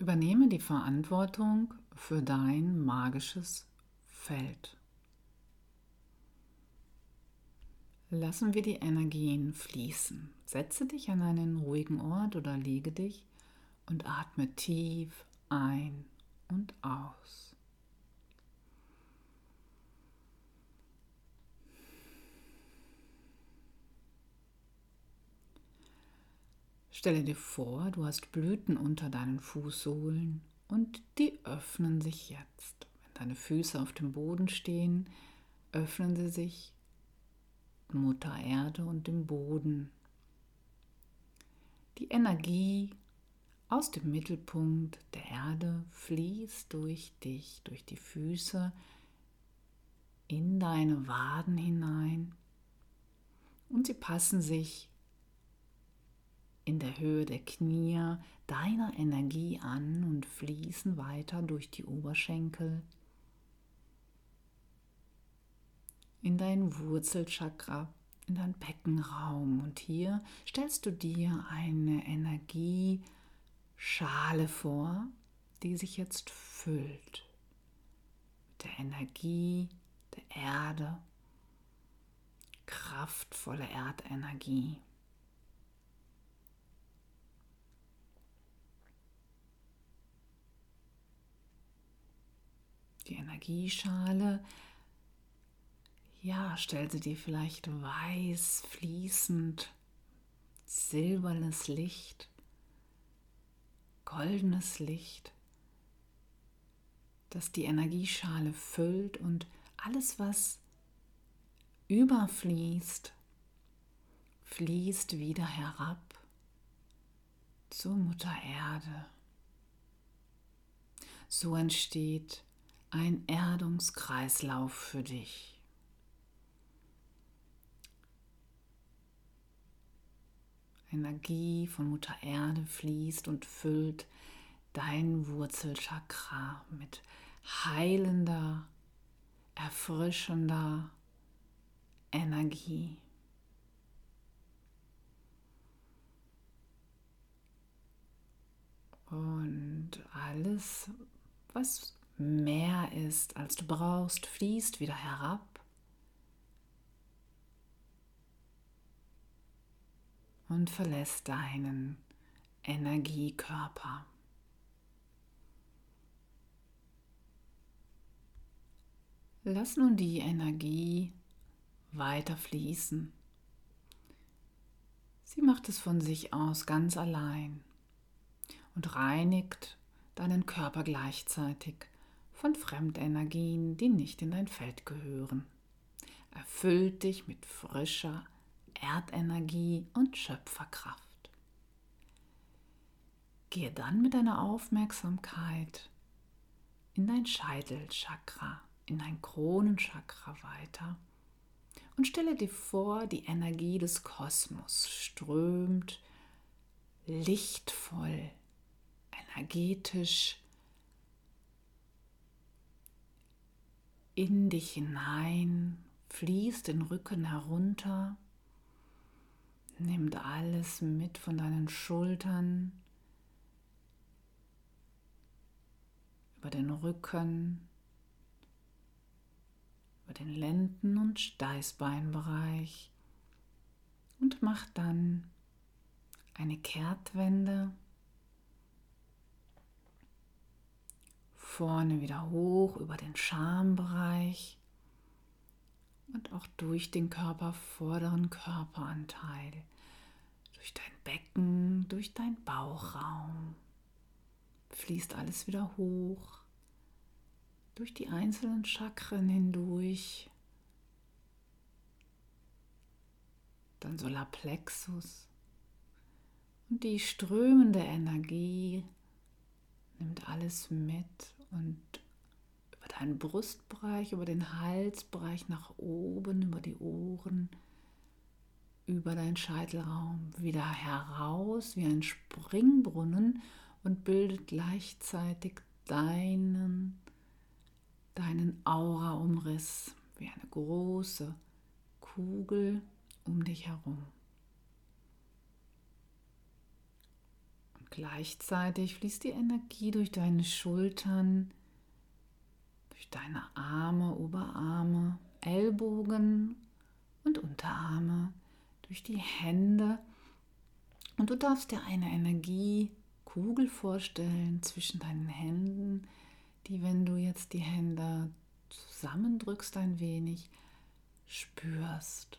Übernehme die Verantwortung für dein magisches Feld. Lassen wir die Energien fließen. Setze dich an einen ruhigen Ort oder lege dich und atme tief ein und aus. Stelle dir vor, du hast Blüten unter deinen Fußsohlen und die öffnen sich jetzt. Wenn deine Füße auf dem Boden stehen, öffnen sie sich Mutter Erde und dem Boden. Die Energie aus dem Mittelpunkt der Erde fließt durch dich, durch die Füße in deine Waden hinein und sie passen sich in der Höhe der Knie deiner Energie an und fließen weiter durch die Oberschenkel in dein Wurzelchakra, in dein Beckenraum. Und hier stellst du dir eine Energieschale vor, die sich jetzt füllt mit der Energie der Erde, kraftvolle Erdenergie. Die Energieschale. Ja, stell sie dir vielleicht weiß, fließend, silbernes Licht, goldenes Licht, das die Energieschale füllt und alles, was überfließt, fließt wieder herab zur Mutter Erde. So entsteht ein Erdungskreislauf für dich. Energie von Mutter Erde fließt und füllt dein Wurzelchakra mit heilender, erfrischender Energie. Und alles, was mehr ist, als du brauchst, fließt wieder herab. Und verlässt deinen Energiekörper. Lass nun die Energie weiter fließen. Sie macht es von sich aus ganz allein und reinigt deinen Körper gleichzeitig von Fremdenergien, die nicht in dein Feld gehören. Erfüllt dich mit frischer Erdenergie und Schöpferkraft. Gehe dann mit deiner Aufmerksamkeit in dein Scheitelchakra, in dein Kronenchakra weiter und stelle dir vor, die Energie des Kosmos strömt lichtvoll, energetisch in dich hinein, fließt den Rücken herunter, nimmt alles mit von deinen Schultern, über den Rücken, über den Lenden- und Steißbeinbereich und macht dann eine Kehrtwende vorne wieder hoch über den Schambereich und auch durch den Körper, vorderen Körperanteil, durch dein Becken, durch dein Bauchraum. Fließt alles wieder hoch, durch die einzelnen Chakren hindurch. Dann Solarplexus. Und die strömende Energie nimmt alles mit und über deinen Brustbereich, über den Halsbereich nach oben, über die Ohren, über deinen Scheitelraum wieder heraus wie ein Springbrunnen und bildet gleichzeitig deinen, deinen Aura-Umriss wie eine große Kugel um dich herum. Gleichzeitig fließt die Energie durch deine Schultern, durch deine Arme, Oberarme, Ellbogen und Unterarme, durch die Hände. Und du darfst dir eine Energiekugel vorstellen zwischen deinen Händen, die, wenn du jetzt die Hände zusammendrückst ein wenig, spürst.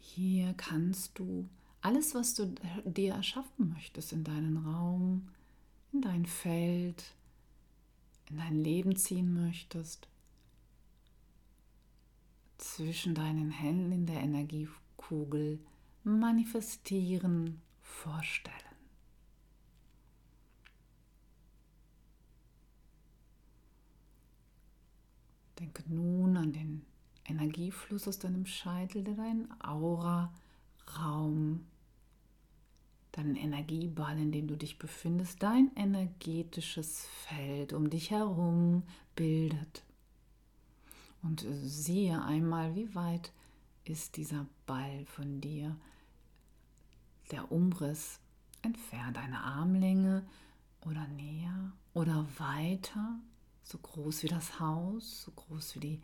Hier kannst du alles, was du dir erschaffen möchtest in deinen Raum, in dein Feld, in dein Leben ziehen möchtest, zwischen deinen Händen in der Energiekugel manifestieren, vorstellen. Denke nun an den Energiefluss aus deinem Scheitel, der deinen Aura-Raum, deinen Energieball, in dem du dich befindest, dein energetisches Feld um dich herum bildet. Und siehe einmal, wie weit ist dieser Ball von dir, der Umriss entfernt, eine Armlänge oder näher oder weiter so groß wie das Haus, so groß wie die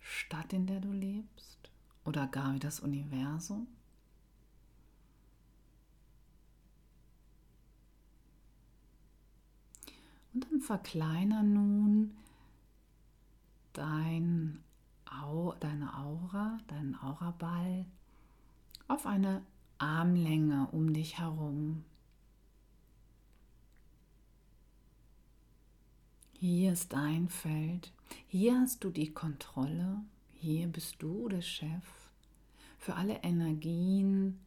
Stadt, in der du lebst oder gar wie das Universum? Und dann verkleiner nun dein Au, deine Aura, deinen Auraball auf eine Armlänge um dich herum. Hier ist dein Feld. Hier hast du die Kontrolle. Hier bist du der Chef für alle Energien,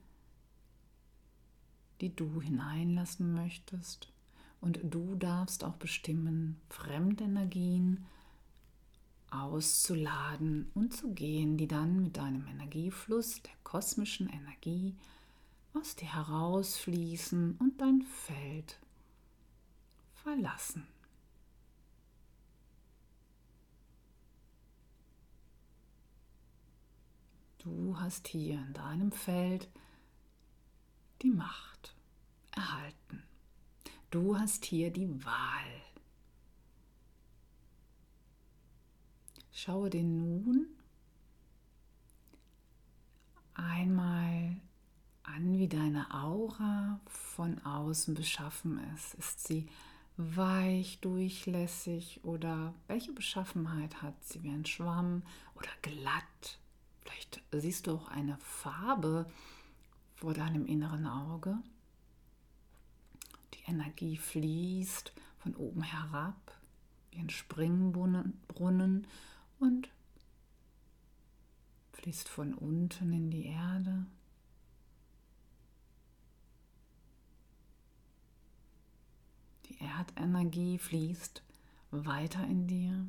die du hineinlassen möchtest. Und du darfst auch bestimmen, Fremdenergien auszuladen und zu gehen, die dann mit deinem Energiefluss, der kosmischen Energie, aus dir herausfließen und dein Feld verlassen. Du hast hier in deinem Feld die Macht erhalten. Du hast hier die Wahl. Schaue dir nun einmal an, wie deine Aura von außen beschaffen ist. Ist sie weich, durchlässig oder welche Beschaffenheit hat sie? Wie ein Schwamm oder glatt? Vielleicht siehst du auch eine Farbe vor deinem inneren Auge. Energie fließt von oben herab wie ein Springbrunnen und fließt von unten in die Erde. Die Erdenergie fließt weiter in dir.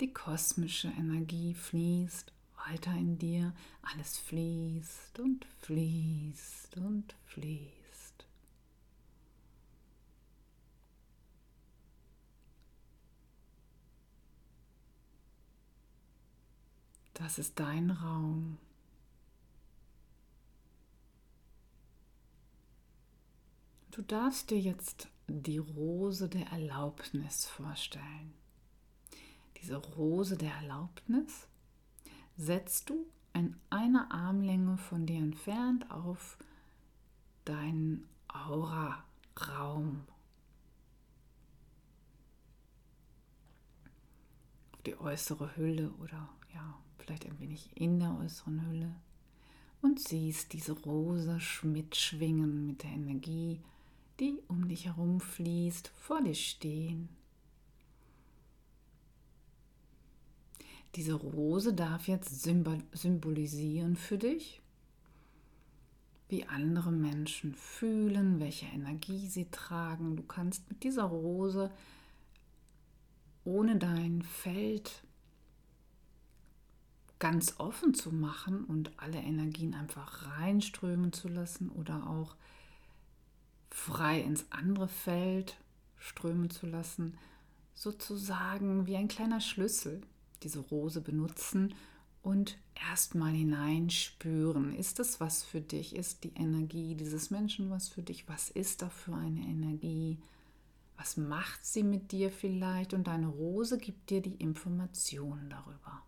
Die kosmische Energie fließt weiter in dir. Alles fließt und fließt und fließt. Das ist dein Raum. Du darfst dir jetzt die Rose der Erlaubnis vorstellen. Diese Rose der Erlaubnis setzt du in einer Armlänge von dir entfernt auf deinen Aura-Raum. Auf die äußere Hülle oder ja, vielleicht ein wenig in der äußeren Hülle. Und siehst diese Rose mitschwingen mit der Energie, die um dich herum fließt, vor dir stehen. Diese Rose darf jetzt symbolisieren für dich, wie andere Menschen fühlen, welche Energie sie tragen. Du kannst mit dieser Rose ohne dein Feld ganz offen zu machen und alle Energien einfach reinströmen zu lassen oder auch frei ins andere Feld strömen zu lassen, sozusagen wie ein kleiner Schlüssel diese Rose benutzen, und erstmal hineinspüren. Ist das was für dich? Ist die Energie dieses Menschen was für dich? Was ist da für eine Energie? Was macht sie mit dir vielleicht? Und deine Rose gibt dir die Informationen darüber.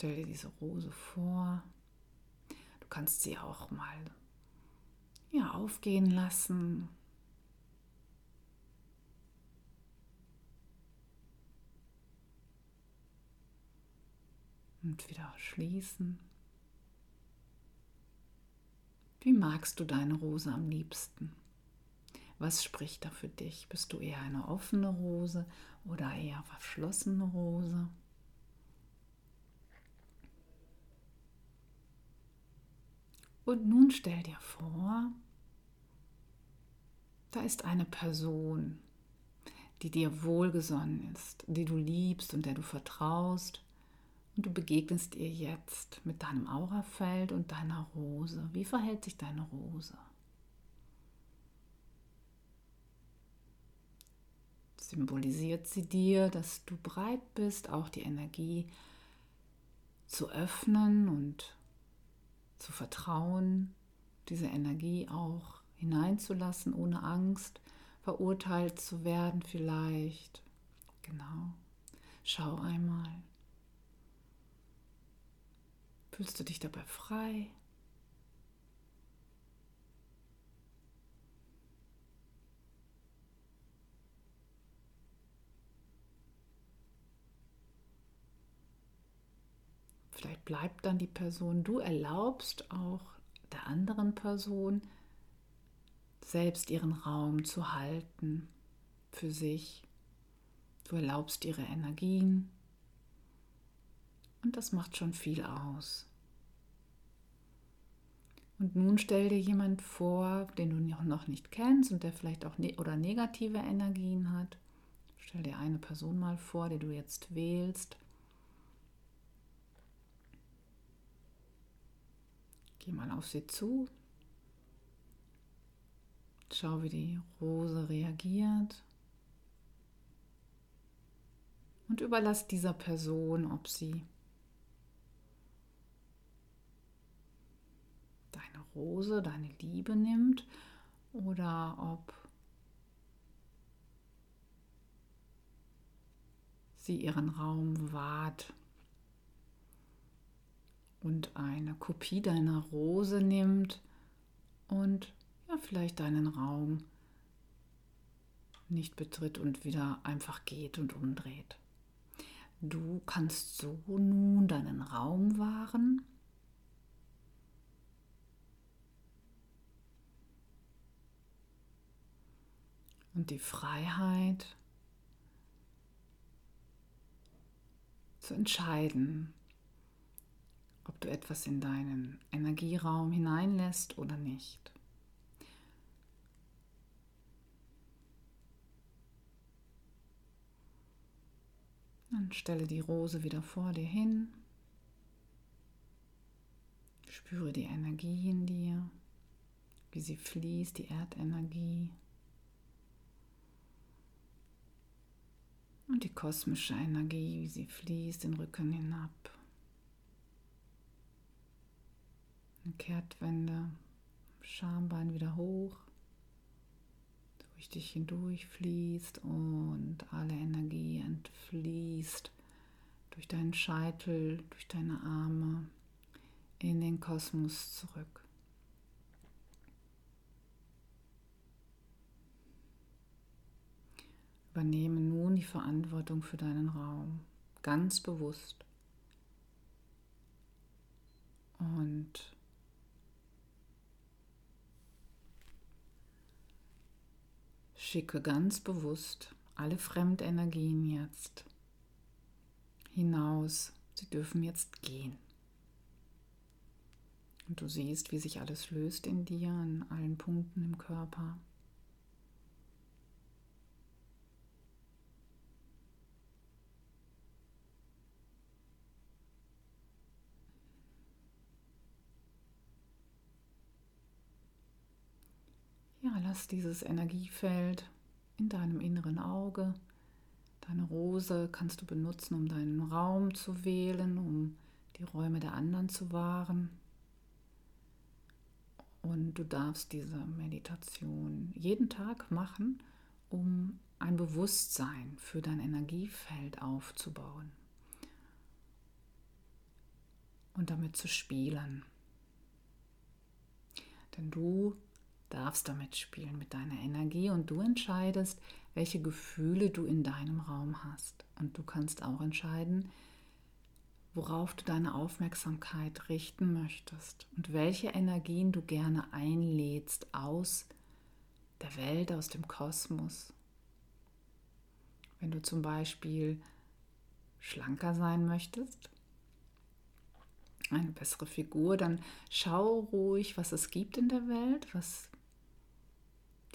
Stell dir diese Rose vor. Du kannst sie auch mal ja, aufgehen lassen, und wieder schließen. Wie magst du deine Rose am liebsten? Was spricht da für dich? Bist du eher eine offene Rose oder eher verschlossene Rose? Und nun stell dir vor, da ist eine Person, die dir wohlgesonnen ist, die du liebst und der du vertraust und du begegnest ihr jetzt mit deinem Aurafeld und deiner Rose. Wie verhält sich deine Rose? Symbolisiert sie dir, dass du bereit bist, auch die Energie zu öffnen und zu vertrauen, diese Energie auch hineinzulassen, ohne Angst, verurteilt zu werden vielleicht. Genau. Schau einmal. Fühlst du dich dabei frei? Vielleicht bleibt dann die Person, du erlaubst auch der anderen Person, selbst ihren Raum zu halten für sich. Du erlaubst ihre Energien und das macht schon viel aus. Und nun stell dir jemand vor, den du noch nicht kennst und der vielleicht auch ne oder negative Energien hat. Stell dir eine Person mal vor, die du jetzt wählst. Geh mal auf sie zu. Schau, wie die Rose reagiert. Und überlass dieser Person, ob sie Rose deine Liebe nimmt oder ob sie ihren Raum wahrt und eine Kopie deiner Rose nimmt und ja, vielleicht deinen Raum nicht betritt und wieder einfach geht und umdreht. Du kannst so nun deinen Raum wahren und die Freiheit zu entscheiden, du etwas in deinen Energieraum hineinlässt oder nicht. Dann stelle die Rose wieder vor dir hin. Spüre die Energie in dir, wie sie fließt, die Erdenergie. Und die kosmische Energie, wie sie fließt den Rücken hinab. Eine Kehrtwende, Schambein wieder hoch, durch dich hindurch fließt und alle Energie entfließt durch deinen Scheitel, durch deine Arme in den Kosmos zurück. Übernehme nun die Verantwortung für deinen Raum, ganz bewusst. Und schicke ganz bewusst alle Fremdenergien jetzt hinaus. Sie dürfen jetzt gehen. Und du siehst, wie sich alles löst in dir, an allen Punkten im Körper. Ja, lass dieses Energiefeld in deinem inneren Auge Deine Rose kannst du benutzen, um deinen Raum zu wählen, um die Räume der anderen zu wahren. Und du darfst diese Meditation jeden Tag machen, um ein Bewusstsein für dein Energiefeld aufzubauen und damit zu spielen. Denn du darfst damit spielen mit deiner Energie und du entscheidest, welche Gefühle du in deinem Raum hast. Und du kannst auch entscheiden, worauf du deine Aufmerksamkeit richten möchtest und welche Energien du gerne einlädst aus der Welt, aus dem Kosmos. Wenn du zum Beispiel schlanker sein möchtest, eine bessere Figur, dann schau ruhig, was es gibt in der Welt, was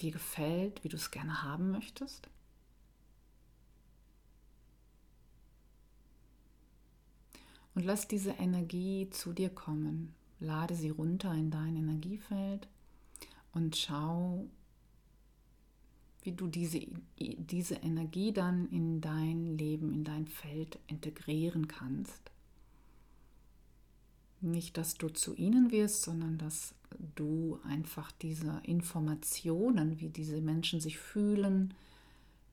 dir gefällt, wie du es gerne haben möchtest. Und lass diese Energie zu dir kommen. Lade sie runter in dein Energiefeld und schau, wie du diese, diese Energie dann in dein Leben, in dein Feld integrieren kannst. Nicht, dass du zu ihnen wirst, sondern dass du einfach diese Informationen, wie diese Menschen sich fühlen,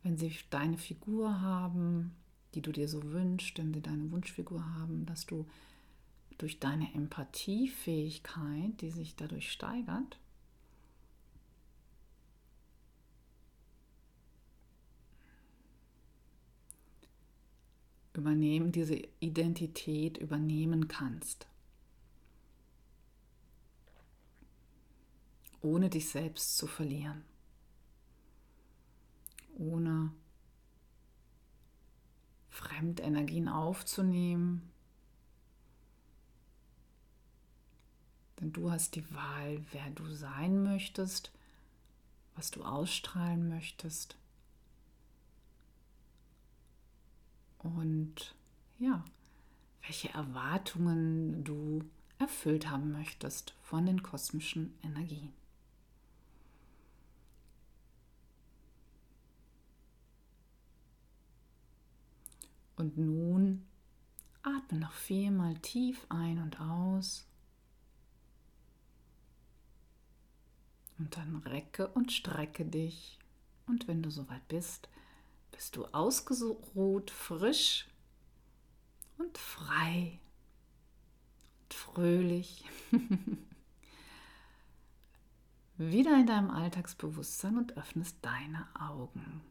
wenn sie deine Figur haben, die du dir so wünschst, wenn sie deine Wunschfigur haben, dass du durch deine Empathiefähigkeit, die sich dadurch steigert, übernehmen, diese Identität übernehmen kannst. Ohne dich selbst zu verlieren. Ohne Fremdenergien aufzunehmen. Denn du hast die Wahl, wer du sein möchtest, was du ausstrahlen möchtest. Und ja, welche Erwartungen du erfüllt haben möchtest von den kosmischen Energien. Und nun atme noch viermal tief ein und aus. Und dann recke und strecke dich. Und wenn du soweit bist, bist du ausgeruht, frisch und frei und fröhlich. Wieder in deinem Alltagsbewusstsein und öffnest deine Augen.